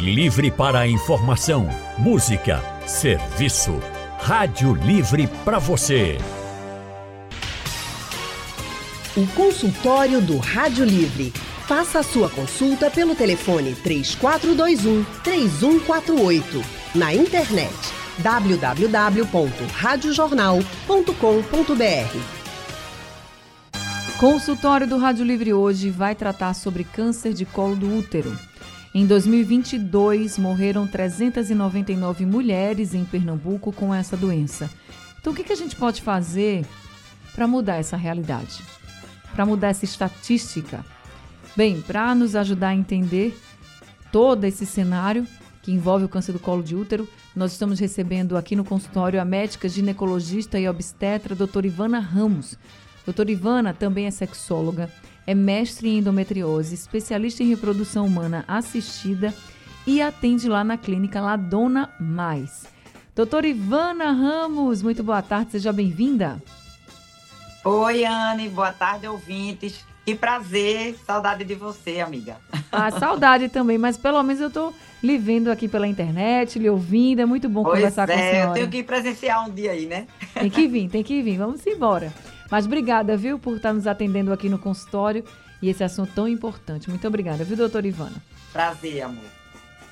Livre para informação, música, serviço. Rádio Livre para você. O consultório do Rádio Livre. Faça a sua consulta pelo telefone 3421 3148. Na internet www.radiojornal.com.br. Consultório do Rádio Livre hoje vai tratar sobre câncer de colo do útero. Em 2022, morreram 399 mulheres em Pernambuco com essa doença. Então, o que, a gente pode fazer para mudar essa realidade? Para mudar essa estatística? Bem, para nos ajudar a entender todo esse cenário que envolve o câncer do colo de útero, nós estamos recebendo aqui no consultório a médica ginecologista e obstetra, doutora Ivana Ramos. Doutora Ivana também é sexóloga é mestre em endometriose, especialista em reprodução humana assistida e atende lá na clínica Ladona Mais. Doutora Ivana Ramos, muito boa tarde, seja bem-vinda. Oi, Anne, boa tarde, ouvintes. Que prazer, saudade de você, amiga. Ah, saudade também, mas pelo menos eu tô lhe vendo aqui pela internet, lhe ouvindo, é muito bom pois conversar é, com a senhora. eu tenho que presenciar um dia aí, né? Tem que vir, tem que vir, vamos embora. Mas obrigada, viu, por estar nos atendendo aqui no consultório e esse assunto tão importante. Muito obrigada, viu, doutora Ivana? Prazer, amor.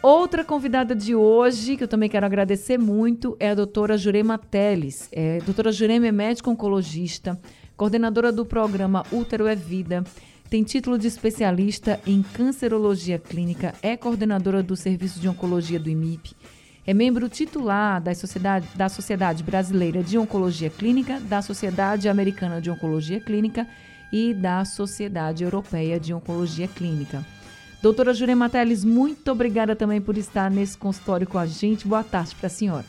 Outra convidada de hoje, que eu também quero agradecer muito, é a doutora Jurema Teles. É, doutora Jurema é médica oncologista, coordenadora do programa Útero é Vida, tem título de especialista em cancerologia clínica, é coordenadora do Serviço de Oncologia do IMIP, é membro titular da Sociedade, da Sociedade Brasileira de Oncologia Clínica, da Sociedade Americana de Oncologia Clínica e da Sociedade Europeia de Oncologia Clínica. Doutora Jurema Teles, muito obrigada também por estar nesse consultório com a gente. Boa tarde para a senhora.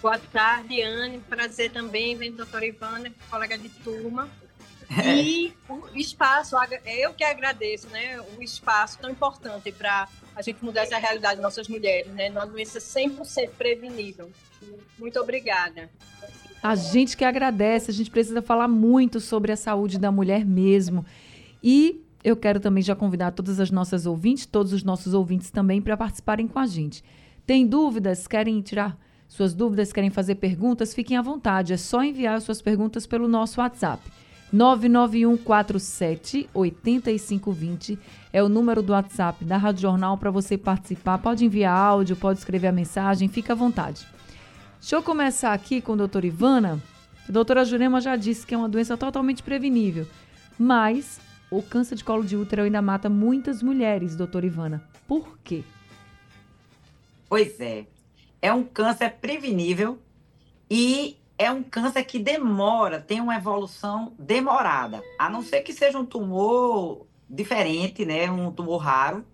Boa tarde, Anne. Prazer também, vem doutora Ivana, colega de turma. E o espaço, eu que agradeço, né? O espaço tão importante para a gente mudar essa realidade de nossas mulheres, né? Uma doença 100% prevenível. Muito obrigada. A gente que agradece, a gente precisa falar muito sobre a saúde da mulher mesmo. E eu quero também já convidar todas as nossas ouvintes, todos os nossos ouvintes também, para participarem com a gente. Tem dúvidas? Querem tirar suas dúvidas? Querem fazer perguntas? Fiquem à vontade. É só enviar suas perguntas pelo nosso WhatsApp. 99147 8520 é o número do WhatsApp da Rádio Jornal para você participar. Pode enviar áudio, pode escrever a mensagem, fica à vontade. Deixa eu começar aqui com a doutora Ivana. A doutora Jurema já disse que é uma doença totalmente prevenível, mas o câncer de colo de útero ainda mata muitas mulheres, doutora Ivana. Por quê? Pois é. É um câncer prevenível e é um câncer que demora, tem uma evolução demorada. A não ser que seja um tumor diferente, né? Um tumor raro.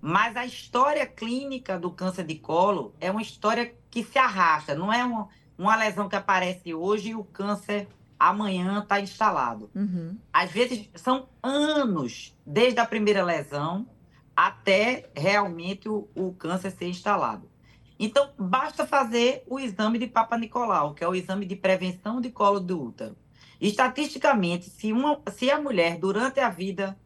Mas a história clínica do câncer de colo é uma história que se arrasta, não é uma, uma lesão que aparece hoje e o câncer amanhã está instalado. Uhum. Às vezes são anos, desde a primeira lesão até realmente o, o câncer ser instalado. Então, basta fazer o exame de Papa Nicolau, que é o exame de prevenção de colo do útero. Estatisticamente, se, uma, se a mulher, durante a vida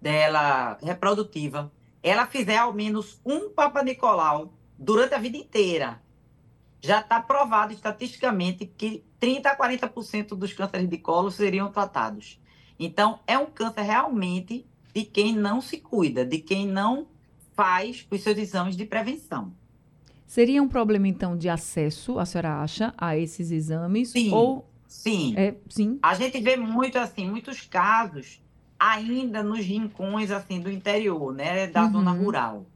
dela reprodutiva, ela fizer ao menos um Papa Nicolau durante a vida inteira, já está provado estatisticamente que 30 a 40% dos cânceres de colo seriam tratados. Então, é um câncer realmente de quem não se cuida, de quem não faz os seus exames de prevenção. Seria um problema, então, de acesso, a senhora acha, a esses exames? Sim, ou... sim. É, sim. A gente vê muito, assim, muitos casos ainda nos rincões, assim, do interior, né, da uhum. zona rural.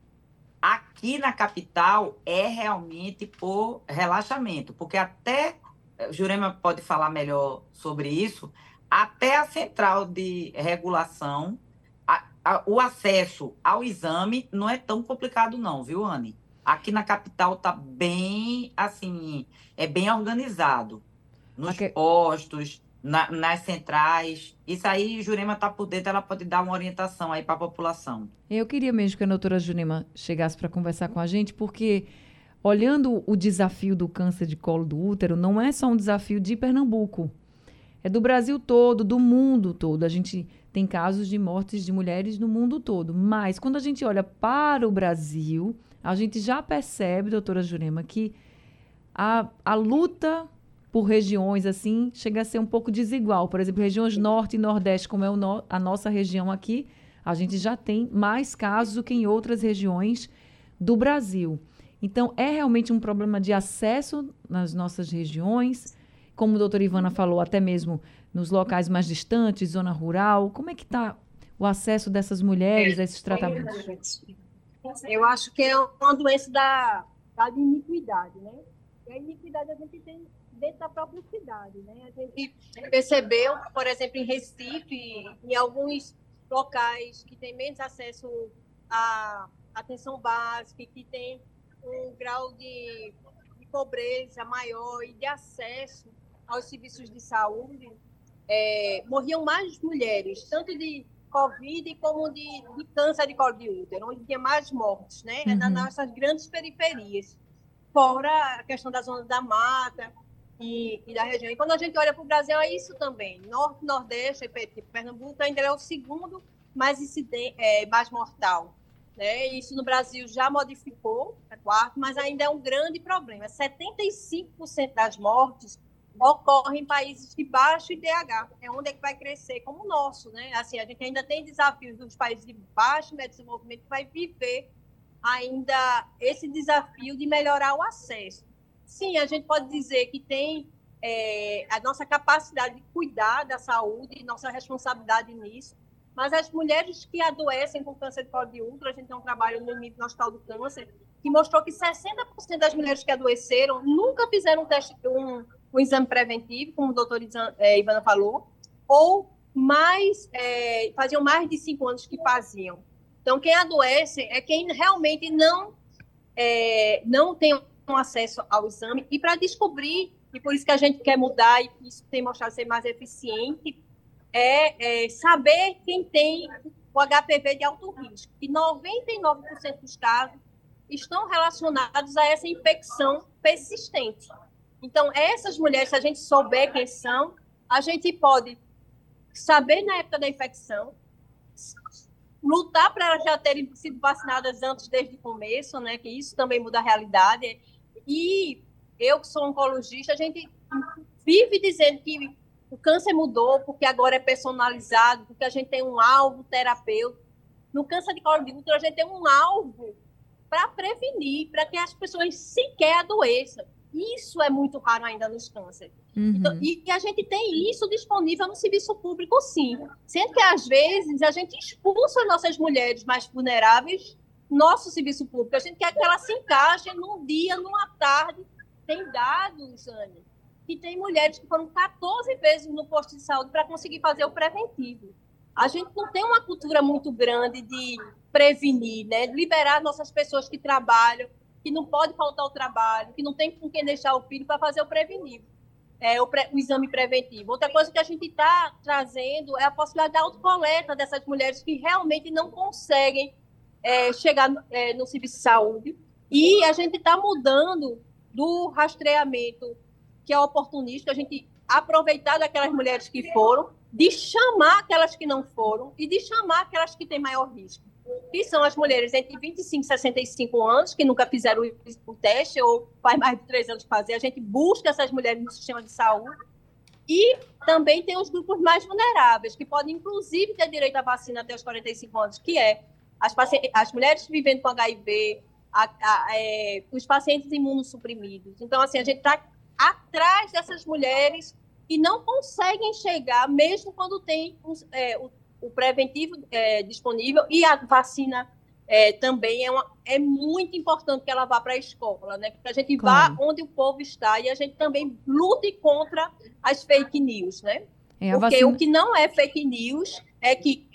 Aqui na capital é realmente por relaxamento, porque até, Jurema pode falar melhor sobre isso, até a central de regulação, a, a, o acesso ao exame não é tão complicado não, viu, Anne? Aqui na capital tá bem, assim, é bem organizado. Nos okay. postos, na, nas centrais. Isso aí, Jurema tá por dentro, ela pode dar uma orientação aí para a população. Eu queria mesmo que a doutora Jurema chegasse para conversar com a gente, porque olhando o desafio do câncer de colo do útero, não é só um desafio de Pernambuco. é do Brasil todo, do mundo todo. A gente tem casos de mortes de mulheres no mundo todo. Mas quando a gente olha para o Brasil, a gente já percebe, doutora Jurema, que a, a luta por regiões assim chega a ser um pouco desigual. Por exemplo, regiões norte e nordeste, como é no, a nossa região aqui, a gente já tem mais casos do que em outras regiões do Brasil. Então, é realmente um problema de acesso nas nossas regiões, como a doutora Ivana falou, até mesmo nos locais mais distantes, zona rural. Como é que está o acesso dessas mulheres a esses tratamentos? Eu acho que é uma doença da, da iniquidade, né? E a iniquidade a gente tem dentro da própria cidade, né? A gente percebeu, por exemplo, em Recife, em alguns locais que têm menos acesso à atenção básica, que tem um grau de, de pobreza maior e de acesso aos serviços de saúde, é, morriam mais mulheres, tanto de Covid como de, de câncer de colo de útero, onde tinha mais mortes, né? Uhum. nas nossas grandes periferias, fora a questão da zona da mata e, e da região. E quando a gente olha para o Brasil, é isso também. Norte, Nordeste, Pernambuco ainda é o segundo mais, incidente, é, mais mortal. Né? Isso no Brasil já modificou, é quarto, mas ainda é um grande problema. 75% das mortes ocorre em países de baixo IDH, é onde é que vai crescer, como o nosso, né? Assim, a gente ainda tem desafios dos países de baixo e desenvolvimento vai viver ainda esse desafio de melhorar o acesso. Sim, a gente pode dizer que tem é, a nossa capacidade de cuidar da saúde, nossa responsabilidade nisso, mas as mulheres que adoecem com câncer de colo de útero, a gente tem um trabalho no, no Hospital do Câncer, que mostrou que 60% das mulheres que adoeceram nunca fizeram um teste, um, um exame preventivo, como o doutor é, Ivana falou, ou mais é, faziam mais de cinco anos que faziam. Então, quem adoece é quem realmente não, é, não tem um acesso ao exame. E para descobrir, e por isso que a gente quer mudar, e isso tem mostrado ser mais eficiente, é, é saber quem tem o HPV de alto risco. E 99% dos casos estão relacionados a essa infecção persistente. Então, essas mulheres, se a gente souber quem são, a gente pode saber na época da infecção, lutar para elas já terem sido vacinadas antes, desde o começo, né? Que isso também muda a realidade. E eu, que sou oncologista, a gente vive dizendo que o câncer mudou porque agora é personalizado, porque a gente tem um alvo terapêutico. No câncer de colo de útero, a gente tem um alvo para prevenir, para que as pessoas sequer adoeçam. Isso é muito raro ainda nos cânceres. Uhum. Então, e, e, a gente tem isso disponível no serviço público, sim. Sendo que, às vezes, a gente expulsa nossas mulheres mais vulneráveis nosso serviço público. A gente quer que elas se encaixem num dia, numa tarde. Tem dados, Anne, que tem mulheres que foram 14 vezes no posto de saúde para conseguir fazer o preventivo. A gente não tem uma cultura muito grande de prevenir, né? liberar nossas pessoas que trabalham que não pode faltar o trabalho, que não tem com quem deixar o filho para fazer o preventivo, é, o, o, exame preventivo. Outra coisa que a gente está trazendo é a possibilidade da autocoleta dessas mulheres que realmente não conseguem é, chegar é, no serviço de saúde. E a gente está mudando do rastreamento que é oportunista, a gente aproveitar daquelas mulheres que foram, de chamar aquelas que não foram e de chamar aquelas que têm maior risco que são as mulheres entre 25 e 65 anos, que nunca fizeram o teste ou faz mais de três anos fazer. A gente busca essas mulheres no sistema de saúde. E também tem os grupos mais vulneráveis, que podem, inclusive, ter direito à vacina até os 45 anos, que é as, as mulheres vivendo com HIV, a, a, é, os pacientes imunossuprimidos. Então, assim, a gente está atrás dessas mulheres e não conseguem chegar, mesmo quando tem é, o o preventivo é, disponível e a vacina é, também é, uma, é muito importante que ela vá para a escola, né? Que a gente claro. vá onde o povo está e a gente também lute contra as fake news, né? É, Porque vacina... o que não é fake news é que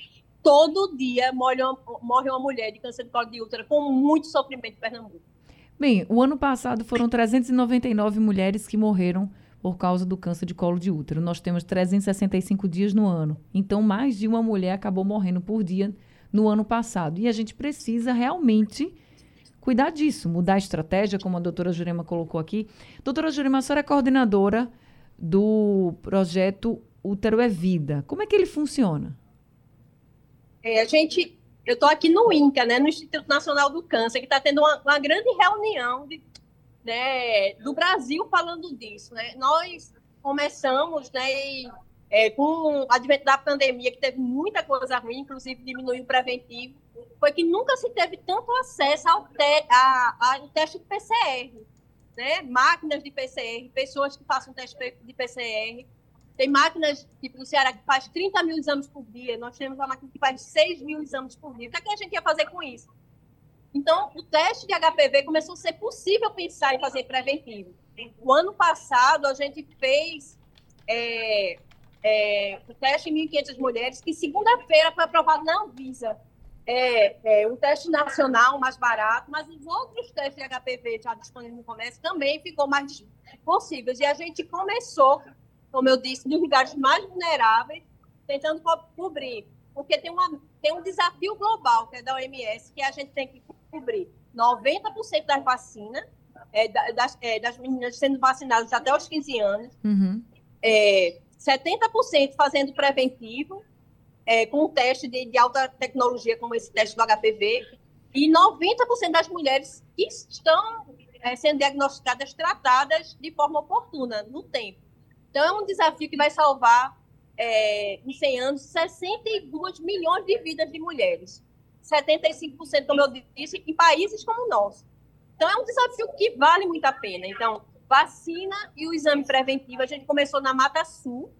todo dia morre uma, morre uma mulher de câncer de colo de útero com muito sofrimento em Pernambuco. Bem, o ano passado foram 399 mulheres que morreram por causa do câncer de colo de útero. Nós temos 365 dias no ano. Então, mais de uma mulher acabou morrendo por dia no ano passado. E a gente precisa realmente cuidar disso, mudar a estratégia, como a doutora Jurema colocou aqui. Doutora Jurema, a senhora é coordenadora do projeto útero é vida. Como é que ele funciona? É, a gente, eu estou aqui no INCA, né, no Instituto Nacional do Câncer, que está tendo uma, uma, grande reunião de, né, do Brasil falando disso. Né? Nós começamos, né, é, com o advento da pandemia, que teve muita coisa ruim, inclusive diminuiu o preventivo, foi que nunca se teve tanto acesso ao, te, a, ao teste de PCR. Né? Máquinas de PCR, pessoas que façam teste de PCR, tem máquinas, tipo no Ceará, que faz 30 mil exames por dia. Nós temos uma máquina que faz 6 mil exames por dia. O que, é que a gente ia fazer com isso? Então, o teste de HPV começou a ser possível pensar em fazer preventivo. O ano passado, a gente fez é, é, o teste em 1.500 mulheres, que segunda-feira foi aprovado na Anvisa. É, é, um teste nacional mais barato, mas os outros testes de HPV já disponíveis no comércio também ficou mais possíveis. E a gente começou como eu disse, dos lugares mais vulneráveis, tentando co cobrir. Porque tem, uma, tem um desafio global, que é da OMS, que a gente tem que cobrir 90% das vacinas, é, das, é, das, meninas sendo vacinadas até os 15 anos, uhum. é, 70% fazendo preventivo, é, com um teste de, de, alta tecnologia, como esse teste do HPV, e 90% das mulheres que estão é, sendo diagnosticadas, tratadas de forma oportuna, no tempo. Então, é um desafio que vai salvar, é, em 100 anos, 62 milhões de vidas de mulheres. 75%, como eu disse, em países como o nosso. Então, é um desafio que vale muito a pena. Então, vacina e o exame preventivo, a gente começou na Mata Sul,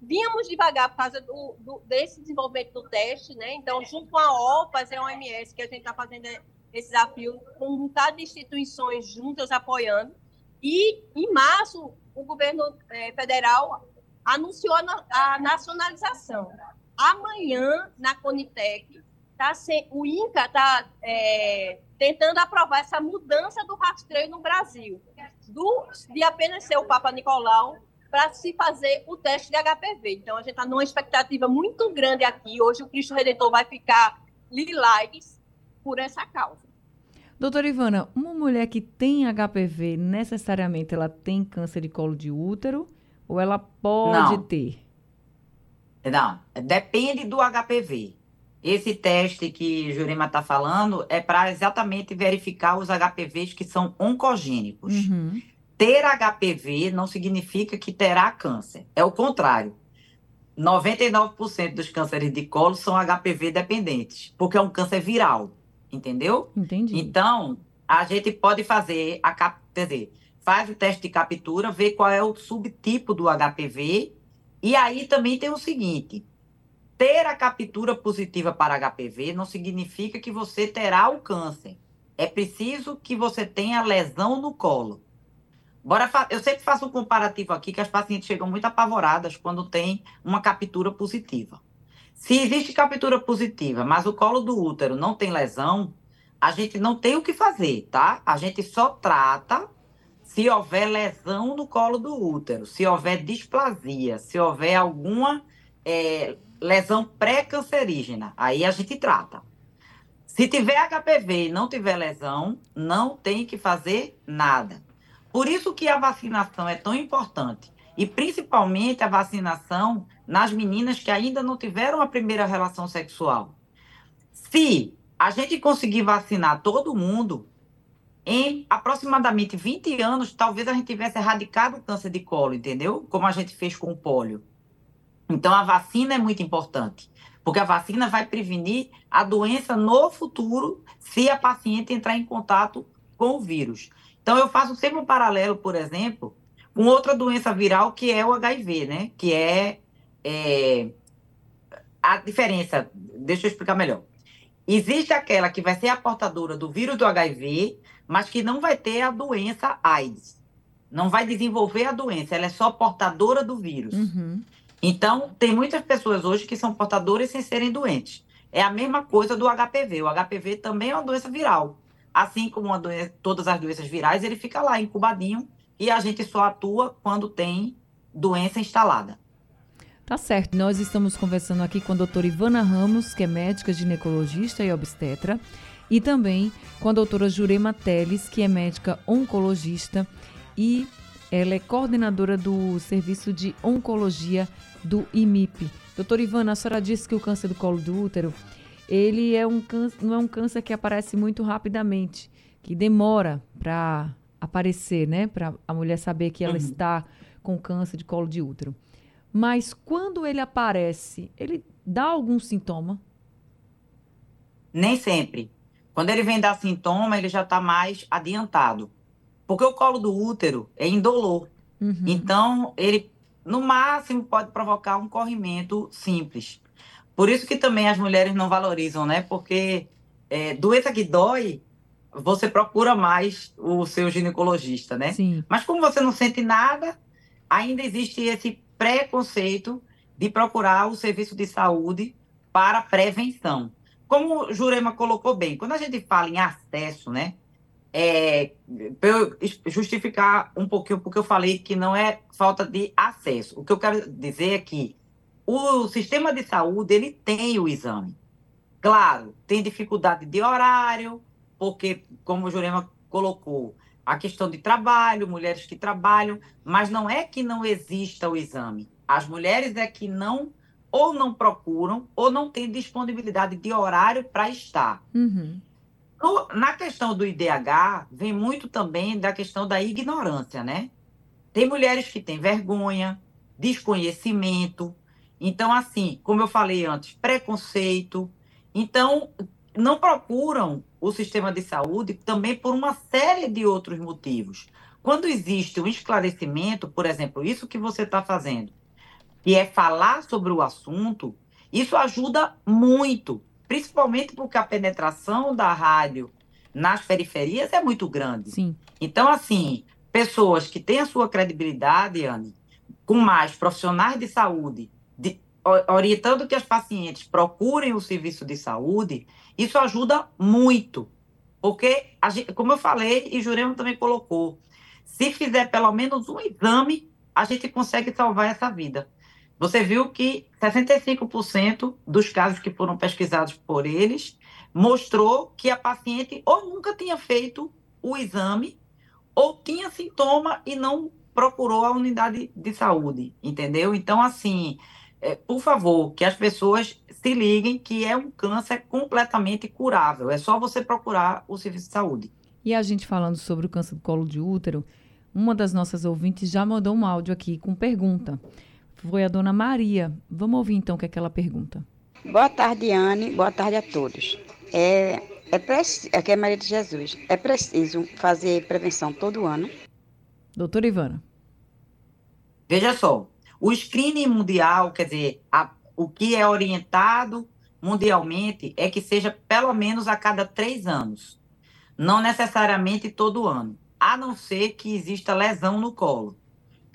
vínhamos devagar por causa do, do, desse desenvolvimento do teste, né? Então, junto com a OPAS e a OMS, que a gente está fazendo esse desafio, com bocado de instituições juntas apoiando. E, em março, o governo é, federal anunciou a nacionalização. Amanhã, na Conitec, tá se, o INCA está é, tentando aprovar essa mudança do rastreio no Brasil, do, de apenas ser o Papa Nicolau para se fazer o teste de HPV. Então, a gente está numa expectativa muito grande aqui. Hoje, o Cristo Redentor vai ficar lilás por essa causa. Doutora Ivana, uma mulher que tem HPV, necessariamente ela tem câncer de colo de útero ou ela pode Não. ter? Não, depende do HPV. Esse teste que Jurema está falando é para exatamente verificar os HPVs que são oncogênicos. Uhum. Ter HPV não significa que terá câncer. É o contrário. 99% dos cânceres de colo são HPV dependentes, porque é um câncer viral entendeu? Entendi. Então, a gente pode fazer a cap... quer dizer, faz o teste de captura, vê qual é o subtipo do HPV, e aí também tem o seguinte: ter a captura positiva para HPV não significa que você terá o câncer. É preciso que você tenha lesão no colo. Bora. Eu sempre faço um comparativo aqui que as pacientes chegam muito apavoradas quando tem uma captura positiva. Se existe captura positiva, mas o colo do útero não tem lesão, a gente não tem o que fazer, tá? A gente só trata se houver lesão no colo do útero, se houver displasia, se houver alguma é, lesão pré-cancerígena, aí a gente trata. Se tiver HPV e não tiver lesão, não tem que fazer nada. Por isso que a vacinação é tão importante. E principalmente a vacinação nas meninas que ainda não tiveram a primeira relação sexual. Se a gente conseguir vacinar todo mundo, em aproximadamente 20 anos, talvez a gente tivesse erradicado o câncer de colo, entendeu? Como a gente fez com o pólio. Então, a vacina é muito importante, porque a vacina vai prevenir a doença no futuro se a paciente entrar em contato com o vírus. Então, eu faço sempre um paralelo, por exemplo, com outra doença viral que é o HIV, né? Que é é, a diferença, deixa eu explicar melhor. Existe aquela que vai ser a portadora do vírus do HIV, mas que não vai ter a doença AIDS. Não vai desenvolver a doença, ela é só portadora do vírus. Uhum. Então, tem muitas pessoas hoje que são portadoras sem serem doentes. É a mesma coisa do HPV. O HPV também é uma doença viral. Assim como doença, todas as doenças virais, ele fica lá incubadinho e a gente só atua quando tem doença instalada. Tá certo. Nós estamos conversando aqui com a doutora Ivana Ramos, que é médica ginecologista e obstetra, e também com a doutora Jurema Teles, que é médica oncologista e Ela é coordenadora do Serviço de Oncologia do IMIP. Doutora Ivana, a senhora disse que o câncer do colo do útero, ele é um câncer, não é um câncer que aparece muito rapidamente, que demora para aparecer, né? Para a mulher saber que ela uhum. está com câncer de colo de útero. Mas quando ele aparece, ele dá algum sintoma? Nem sempre. Quando ele vem dar sintoma, ele já está mais adiantado. Porque o colo do útero é indolor. Uhum. Então, ele, no máximo, pode provocar um corrimento simples. Por isso que também as mulheres não valorizam, né? Porque é, doença que dói, você procura mais o seu ginecologista, né? Sim. Mas como você não sente nada, ainda existe esse preconceito de procurar o serviço de saúde para prevenção. Como o Jurema colocou bem, quando a gente fala em acesso, né? É, para eu justificar um pouquinho porque eu falei que não é falta de acesso. O que eu quero dizer é que o sistema de saúde ele tem o exame. Claro, tem dificuldade de horário, porque, como o Jurema colocou, a questão de trabalho, mulheres que trabalham, mas não é que não exista o exame. As mulheres é que não ou não procuram ou não têm disponibilidade de horário para estar. Uhum. No, na questão do IDH, vem muito também da questão da ignorância, né? Tem mulheres que têm vergonha, desconhecimento. Então, assim, como eu falei antes, preconceito. Então, não procuram o sistema de saúde também por uma série de outros motivos. Quando existe um esclarecimento, por exemplo, isso que você está fazendo, que é falar sobre o assunto, isso ajuda muito principalmente porque a penetração da rádio nas periferias é muito grande. Sim. Então, assim, pessoas que têm a sua credibilidade, Anne, com mais profissionais de saúde, de, orientando que as pacientes procurem o serviço de saúde, isso ajuda muito. Porque, gente, como eu falei, e Jurema também colocou, se fizer pelo menos um exame, a gente consegue salvar essa vida. Você viu que 65% dos casos que foram pesquisados por eles mostrou que a paciente ou nunca tinha feito o exame ou tinha sintoma e não procurou a unidade de saúde, entendeu? Então, assim, é, por favor, que as pessoas se liguem que é um câncer completamente curável. É só você procurar o serviço de saúde. E a gente falando sobre o câncer do colo de útero, uma das nossas ouvintes já mandou um áudio aqui com pergunta foi a dona Maria. Vamos ouvir então o que, é que ela pergunta. Boa tarde, Anne. Boa tarde a todos. É, é preci... Aqui é Maria de Jesus. É preciso fazer prevenção todo ano? Doutora Ivana. Veja só, o screening mundial, quer dizer, a, o que é orientado mundialmente é que seja pelo menos a cada três anos, não necessariamente todo ano, a não ser que exista lesão no colo.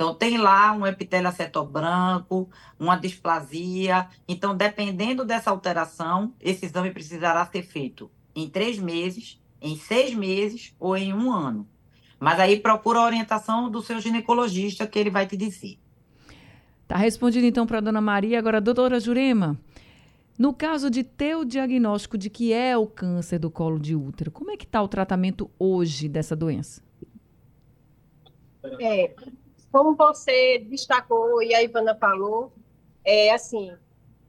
Então, tem lá um epitélio acetor branco, uma displasia. Então, dependendo dessa alteração, esse exame precisará ser feito em três meses, em seis meses ou em um ano. Mas aí procura a orientação do seu ginecologista, que ele vai te dizer. Tá respondido então para a dona Maria. Agora, doutora Jurema, no caso de ter o diagnóstico de que é o câncer do colo de útero, como é que está o tratamento hoje dessa doença? É, como você destacou e a Ivana falou, é assim,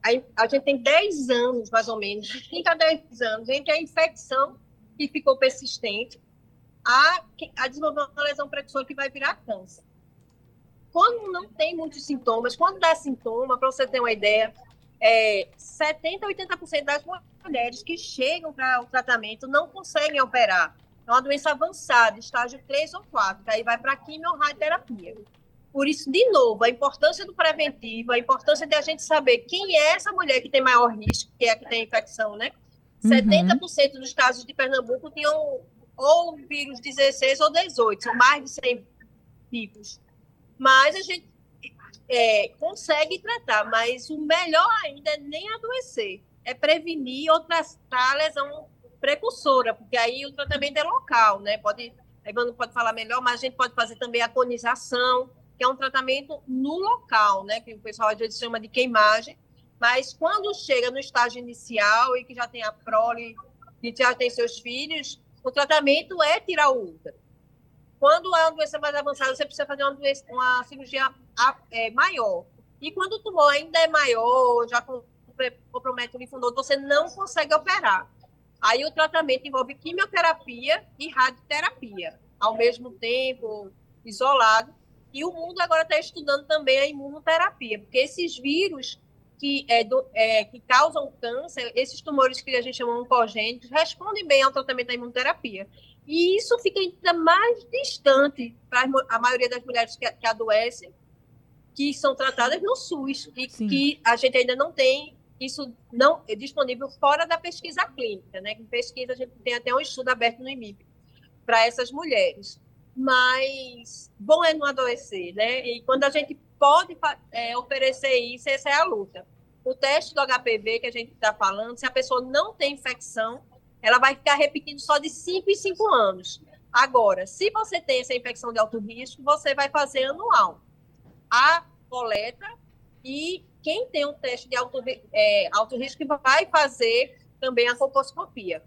a, a gente tem 10 anos, mais ou menos, de 5 a 10 anos, entre a infecção que ficou persistente a, a desenvolver uma lesão precursora que vai virar câncer. Quando não tem muitos sintomas, quando dá sintoma, para você ter uma ideia, é, 70% a 80% das mulheres que chegam para o tratamento não conseguem operar. É uma doença avançada, estágio 3 ou 4, que aí vai para a quimio-radioterapia. Por isso, de novo, a importância do preventivo, a importância de a gente saber quem é essa mulher que tem maior risco, que é a que tem infecção, né? Uhum. 70% dos casos de Pernambuco tinham ou vírus 16 ou 18, são mais de 100 tipos. Mas a gente é, consegue tratar, mas o melhor ainda é nem adoecer, é prevenir ou tratar a lesão precursora, porque aí o tratamento é local, né? Pode, a Ivana pode falar melhor, mas a gente pode fazer também a conização, que é um tratamento no local, né? Que o pessoal às vezes chama de queimagem, mas quando chega no estágio inicial e que já tem a prole, e já tem seus filhos, o tratamento é tirar o útero. Quando é uma doença mais avançada, você precisa fazer uma, doença, uma cirurgia é, maior. E quando o tumor ainda é maior, já compromete o linfonodo, você não consegue operar. Aí o tratamento envolve quimioterapia e radioterapia, ao mesmo tempo, isolado. E o mundo agora está estudando também a imunoterapia, porque esses vírus que, é, do, é, que causam câncer, esses tumores que a gente chama oncogênicos, respondem bem ao tratamento da imunoterapia. E isso fica ainda mais distante para a maioria das mulheres que, que adoecem, que são tratadas no SUS e Sim. que a gente ainda não tem isso não é disponível fora da pesquisa clínica, né? Em pesquisa a gente tem até um estudo aberto no IMIP para essas mulheres. Mas bom é não adoecer, né? E quando a gente pode é, oferecer isso, essa é a luta. O teste do HPV que a gente está falando, se a pessoa não tem infecção, ela vai ficar repetindo só de 5 em 5 anos. Agora, se você tem essa infecção de alto risco, você vai fazer anual. A coleta e quem tem um teste de alto, é, alto risco vai fazer também a colposcopia.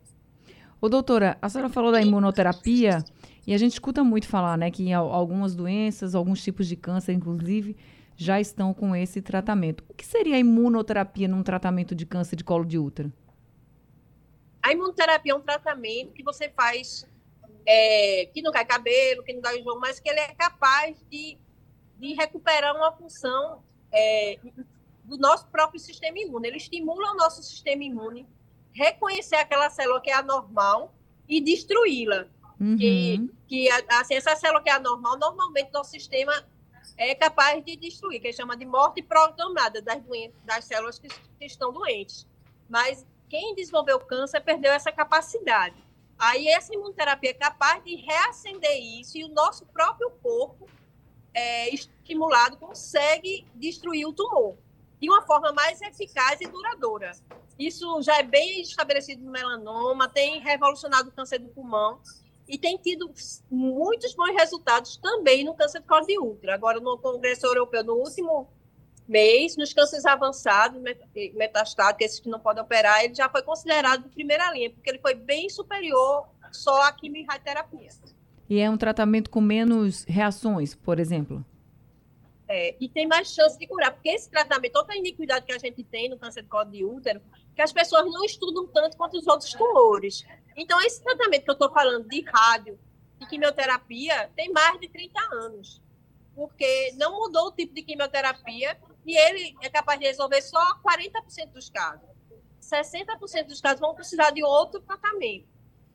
Ô, doutora, a senhora falou da imunoterapia e a gente escuta muito falar, né, que algumas doenças, alguns tipos de câncer, inclusive, já estão com esse tratamento. O que seria a imunoterapia num tratamento de câncer de colo de útero? A imunoterapia é um tratamento que você faz, é, que não cai cabelo, que não dá enjoo, mas que ele é capaz de, de recuperar uma função é, do nosso próprio sistema imune. Ele estimula o nosso sistema imune, reconhecer aquela célula que é anormal e destruí-la. Uhum. Que, que assim, essa célula que é anormal, normalmente nosso sistema é capaz de destruir, que chama de morte programada das, das células que, que estão doentes. Mas quem desenvolveu câncer perdeu essa capacidade. Aí essa imunoterapia é capaz de reacender isso e o nosso próprio corpo, é, estimulado, consegue destruir o tumor de uma forma mais eficaz e duradoura. Isso já é bem estabelecido no melanoma, tem revolucionado o câncer do pulmão e tem tido muitos bons resultados também no câncer de colo de útero. Agora, no Congresso Europeu, no último mês, nos cânceres avançados, metastáticos, esses que não podem operar, ele já foi considerado de primeira linha, porque ele foi bem superior só à quimioterapia. E é um tratamento com menos reações, por exemplo? É, e tem mais chance de curar, porque esse tratamento, outra iniquidade que a gente tem no câncer de colo de útero, que as pessoas não estudam tanto quanto os outros tumores. Então, esse tratamento que eu estou falando de rádio e quimioterapia tem mais de 30 anos, porque não mudou o tipo de quimioterapia e ele é capaz de resolver só 40% dos casos. 60% dos casos vão precisar de outro tratamento.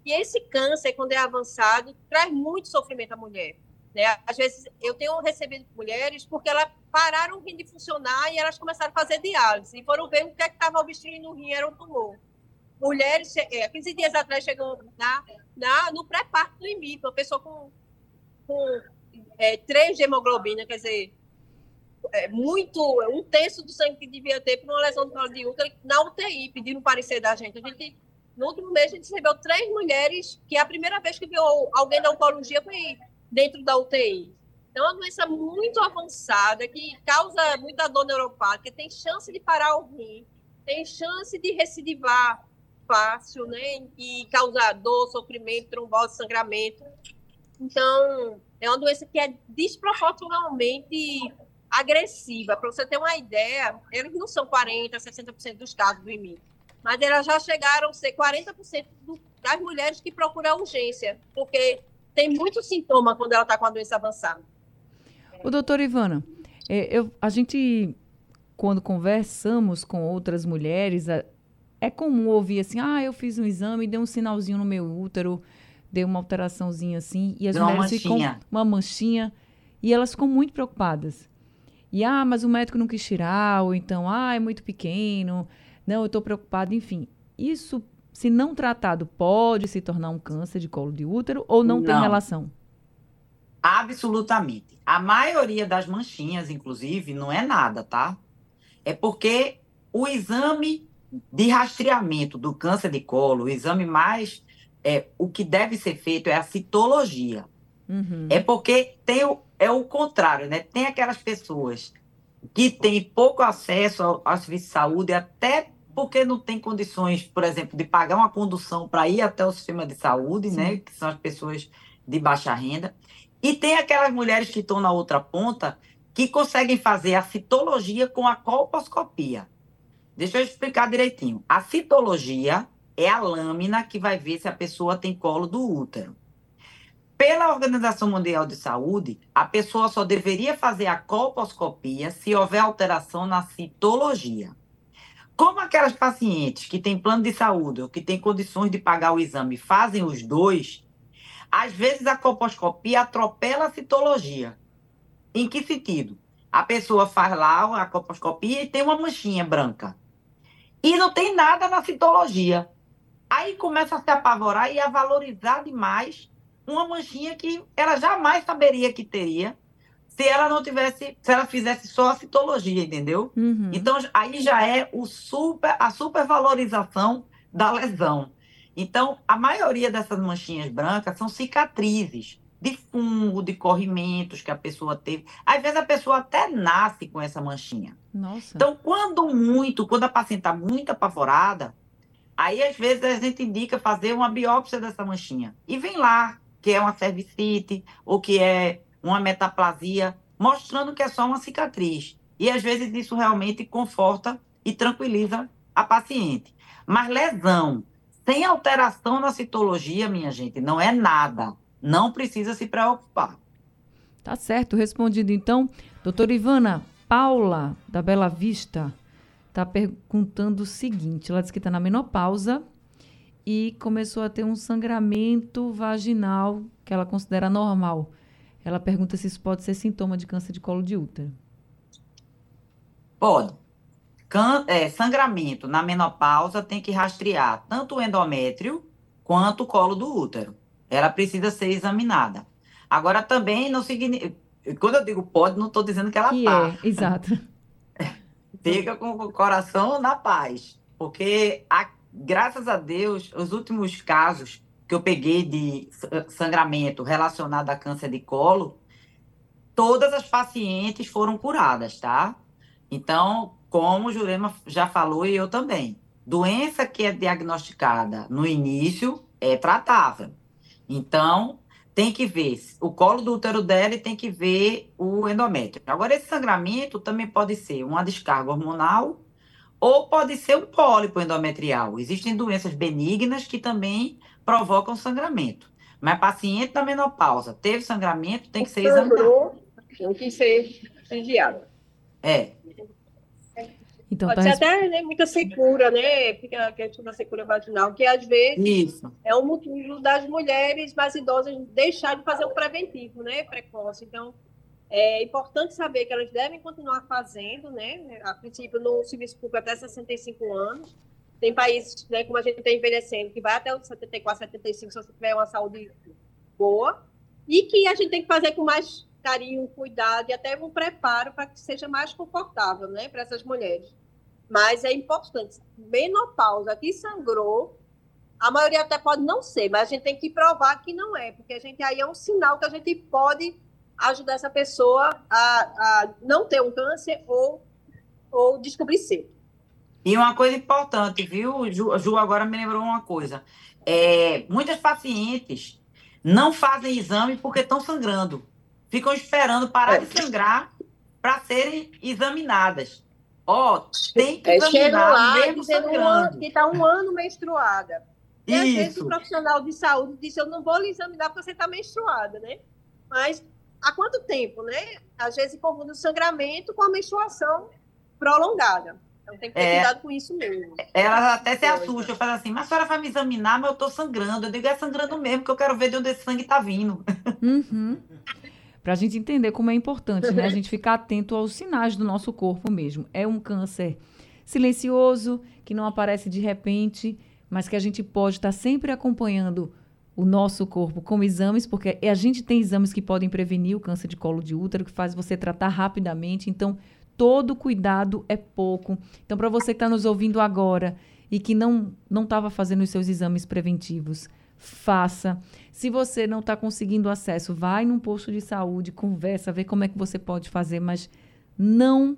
E esse câncer, quando é avançado, traz muito sofrimento à mulher. Né? Às vezes, eu tenho recebido mulheres porque elas pararam o rim de funcionar e elas começaram a fazer diálise. E foram ver o que é estava obstruindo o rim, era um tumor. Mulheres, é, 15 dias atrás, chegou na, na, no pré-parto do IMIP, uma pessoa com, com é, 3 de hemoglobina, quer dizer, é, muito, um terço do sangue que devia ter para uma lesão de colo de útero na UTI, pedindo parecer da gente. A gente no último mês, a gente recebeu três mulheres que a primeira vez que viu alguém da oncologia foi dentro da UTI. Então, é uma doença muito avançada que causa muita dor neuropática, tem chance de parar o rim, tem chance de recidivar fácil, né? E causar dor, sofrimento, trombose, sangramento. Então, é uma doença que é desproporcionalmente agressiva. Para você ter uma ideia, eles não são 40%, 60% dos casos do IMI, mas elas já chegaram a ser 40% do, das mulheres que procuram urgência, porque tem muito sintoma quando ela está com a doença avançada. O doutor Ivana, é, eu, a gente, quando conversamos com outras mulheres, é, é comum ouvir assim, ah, eu fiz um exame, deu um sinalzinho no meu útero, deu uma alteraçãozinha assim, e as Deu mulheres ficam uma manchinha, e elas ficam muito preocupadas. E, ah, mas o médico não quis tirar, ou então, ah, é muito pequeno, não, eu estou preocupada, enfim. Isso se não tratado, pode se tornar um câncer de colo de útero ou não, não. tem relação? Absolutamente. A maioria das manchinhas, inclusive, não é nada, tá? É porque o exame de rastreamento do câncer de colo, o exame mais. É, o que deve ser feito é a citologia. Uhum. É porque tem o, é o contrário, né? Tem aquelas pessoas que têm pouco acesso ao, ao serviço de saúde, até porque não tem condições, por exemplo, de pagar uma condução para ir até o sistema de saúde, né, Sim. né, que são as pessoas de baixa renda. E tem aquelas mulheres que estão na outra ponta que conseguem fazer a citologia com a colposcopia. Deixa eu explicar direitinho. A citologia é a lâmina que vai ver se a pessoa tem colo do útero. Pela Organização Mundial de Saúde, a pessoa só deveria fazer a colposcopia se houver alteração na citologia. Como aquelas pacientes que têm plano de saúde ou que têm condições de pagar o exame fazem os dois, às vezes a colposcopia atropela a citologia. Em que sentido? A pessoa faz lá a colposcopia e tem uma manchinha branca. E não tem nada na citologia. Aí começa a se apavorar e a valorizar demais uma manchinha que ela jamais saberia que teria se ela não tivesse, se ela fizesse só a citologia, entendeu? Uhum. Então aí já é o super, a supervalorização da lesão. Então, a maioria dessas manchinhas brancas são cicatrizes de fungo, de corrimentos que a pessoa teve. Às vezes a pessoa até nasce com essa manchinha. Nossa. Então, quando muito, quando a paciente está muito apavorada, aí às vezes a gente indica fazer uma biópsia dessa manchinha. E vem lá que é uma cervicite ou que é uma metaplasia, mostrando que é só uma cicatriz. E às vezes isso realmente conforta e tranquiliza a paciente. Mas lesão sem alteração na citologia, minha gente, não é nada. Não precisa se preocupar. Tá certo, respondido então. Doutora Ivana, Paula, da Bela Vista, está perguntando o seguinte: ela disse que está na menopausa e começou a ter um sangramento vaginal que ela considera normal. Ela pergunta se isso pode ser sintoma de câncer de colo de útero. Pode. Can é, sangramento na menopausa tem que rastrear tanto o endométrio quanto o colo do útero ela precisa ser examinada. Agora, também não significa. Quando eu digo pode, não estou dizendo que ela que tá. É, exato. Fica com o coração na paz. Porque, a, graças a Deus, os últimos casos que eu peguei de sangramento relacionado a câncer de colo, todas as pacientes foram curadas, tá? Então, como o Jurema já falou e eu também, doença que é diagnosticada no início é tratável. Então, tem que ver o colo do útero dela e tem que ver o endométrio. Agora, esse sangramento também pode ser uma descarga hormonal ou pode ser um pólipo endometrial. Existem doenças benignas que também provocam sangramento. Mas paciente da menopausa teve sangramento, tem que ser examinado. Tem que ser enviado. É. Então, Pode tá ser até né, muita secura, né? Fica a questão da secura vaginal, que às vezes Isso. é um motivo das mulheres mais idosas deixar de fazer o preventivo, né? Precoce. Então, é importante saber que elas devem continuar fazendo, né? A princípio, no serviço público até 65 anos. Tem países, né, como a gente está envelhecendo, que vai até os 74, 75, se você tiver uma saúde boa. E que a gente tem que fazer com mais carinho, cuidado e até um preparo para que seja mais confortável, né, para essas mulheres. Mas é importante. Menopausa que sangrou, a maioria até pode não ser, mas a gente tem que provar que não é, porque a gente aí é um sinal que a gente pode ajudar essa pessoa a, a não ter um câncer ou, ou descobrir cedo. E uma coisa importante, viu, Ju, Ju agora me lembrou uma coisa. É, muitas pacientes não fazem exame porque estão sangrando. Ficam esperando parar é. de sangrar para serem examinadas. Ó, oh, tem que é, examinar lá mesmo sangrando. que está um ano menstruada. E Isso. às vezes o profissional de saúde disse, eu não vou lhe examinar porque você está menstruada, né? Mas há quanto tempo, né? Às vezes confunde o sangramento com a menstruação prolongada. Então tem que ter é, cuidado com isso mesmo. Ela até se assusta, eu falo assim, mas a senhora vai me examinar, mas eu estou sangrando. Eu digo, é sangrando mesmo, que eu quero ver de onde esse sangue está vindo. Uhum para a gente entender como é importante, né? A gente ficar atento aos sinais do nosso corpo mesmo. É um câncer silencioso, que não aparece de repente, mas que a gente pode estar tá sempre acompanhando o nosso corpo com exames, porque a gente tem exames que podem prevenir o câncer de colo de útero, que faz você tratar rapidamente. Então, todo cuidado é pouco. Então, para você que está nos ouvindo agora e que não não estava fazendo os seus exames preventivos, faça. Se você não está conseguindo acesso, vai num posto de saúde, conversa, vê como é que você pode fazer, mas não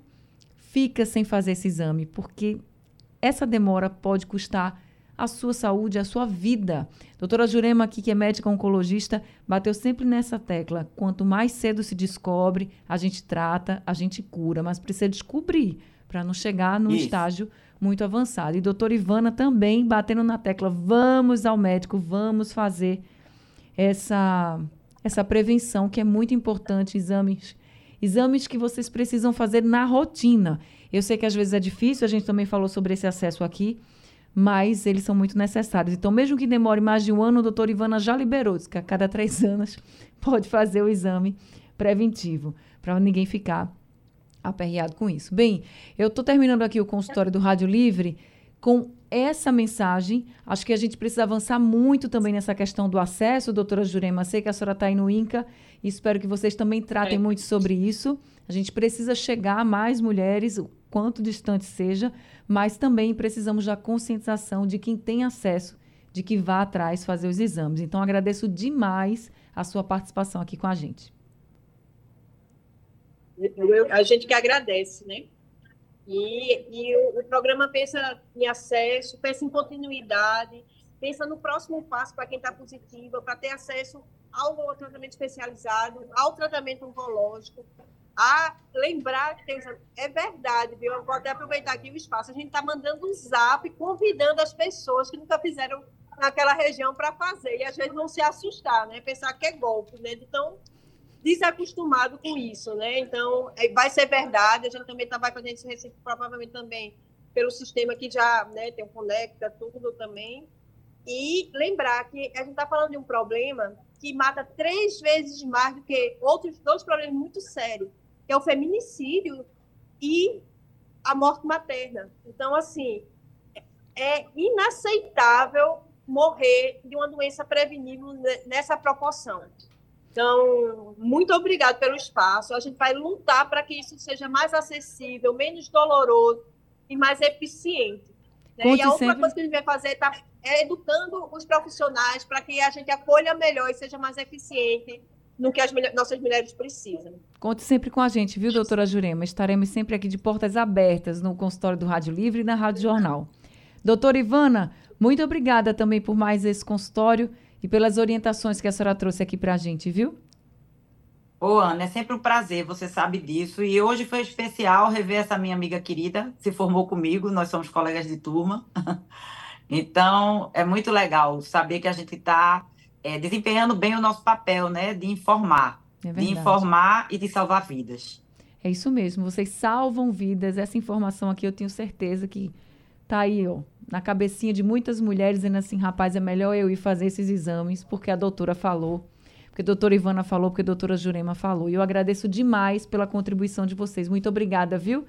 fica sem fazer esse exame, porque essa demora pode custar a sua saúde, a sua vida. Doutora Jurema, aqui, que é médica oncologista, bateu sempre nessa tecla. Quanto mais cedo se descobre, a gente trata, a gente cura, mas precisa descobrir para não chegar num Isso. estágio muito avançado. E doutora Ivana também batendo na tecla: vamos ao médico, vamos fazer essa, essa prevenção, que é muito importante, exames. Exames que vocês precisam fazer na rotina. Eu sei que às vezes é difícil, a gente também falou sobre esse acesso aqui, mas eles são muito necessários. Então, mesmo que demore mais de um ano, o doutor Ivana já liberou, diz que a cada três anos pode fazer o exame preventivo, para ninguém ficar aperreado com isso. Bem, eu estou terminando aqui o consultório do Rádio Livre com essa mensagem. Acho que a gente precisa avançar muito também nessa questão do acesso, doutora Jurema. Sei que a senhora está aí no INCA e espero que vocês também tratem é. muito sobre isso. A gente precisa chegar a mais mulheres, quanto distante seja, mas também precisamos da conscientização de quem tem acesso, de que vá atrás fazer os exames. Então, agradeço demais a sua participação aqui com a gente. A gente que agradece, né? E, e o, o, programa pensa em acesso, pensa em continuidade, pensa no próximo passo para quem está positivo, para ter acesso ao tratamento especializado, ao tratamento oncológico, a lembrar que tem, é verdade, viu? Eu vou até aproveitar aqui o espaço. A gente está mandando um zap convidando as pessoas que nunca fizeram naquela região para fazer. E às vezes não se assustar, né? Pensar que é golpe, né? Então, desacostumado com isso, né? Então, é, vai ser verdade. A gente também tá, vai fazer esse Recife, provavelmente também pelo sistema que já né, tem o Conecta, tudo também. E lembrar que a gente está falando de um problema que mata três vezes mais do que outros dois problemas muito sérios, que é o feminicídio e a morte materna. Então, assim, é inaceitável morrer de uma doença prevenível nessa proporção. Então, muito obrigado pelo espaço. A gente vai lutar para que isso seja mais acessível, menos doloroso e mais eficiente. Né? E a outra sempre... coisa que a gente vai fazer é, tá, é educando os profissionais para que a gente acolha melhor e seja mais eficiente no que as nossas mulheres precisam. Conte sempre com a gente, viu, doutora Jurema? Estaremos sempre aqui de portas abertas no consultório do Rádio Livre e na Rádio Jornal. Doutora Ivana, muito obrigada também por mais esse consultório e pelas orientações que a senhora trouxe aqui para a gente, viu? Ô, Ana, é sempre um prazer, você sabe disso. E hoje foi especial rever essa minha amiga querida, se formou comigo, nós somos colegas de turma. então, é muito legal saber que a gente está é, desempenhando bem o nosso papel, né? De informar. É de informar e de salvar vidas. É isso mesmo, vocês salvam vidas. Essa informação aqui eu tenho certeza que tá aí, ó, na cabecinha de muitas mulheres, dizendo assim: rapaz, é melhor eu ir fazer esses exames, porque a doutora falou porque a doutora Ivana falou, porque a doutora Jurema falou. E eu agradeço demais pela contribuição de vocês. Muito obrigada, viu?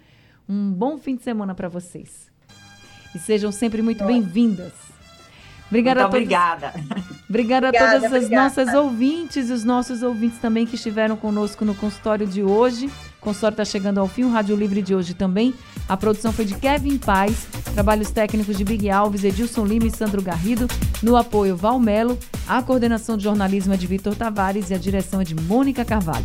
Um bom fim de semana para vocês. E sejam sempre muito bem-vindas. Obrigada muito a todos. Obrigada. Obrigada a todas as nossas ouvintes e os nossos ouvintes também que estiveram conosco no consultório de hoje. O consultório está chegando ao fim, o Rádio Livre de hoje também. A produção foi de Kevin Paz, trabalhos técnicos de Big Alves, Edilson Lima e Sandro Garrido, no apoio Valmelo, a coordenação de jornalismo é de Vitor Tavares e a direção é de Mônica Carvalho.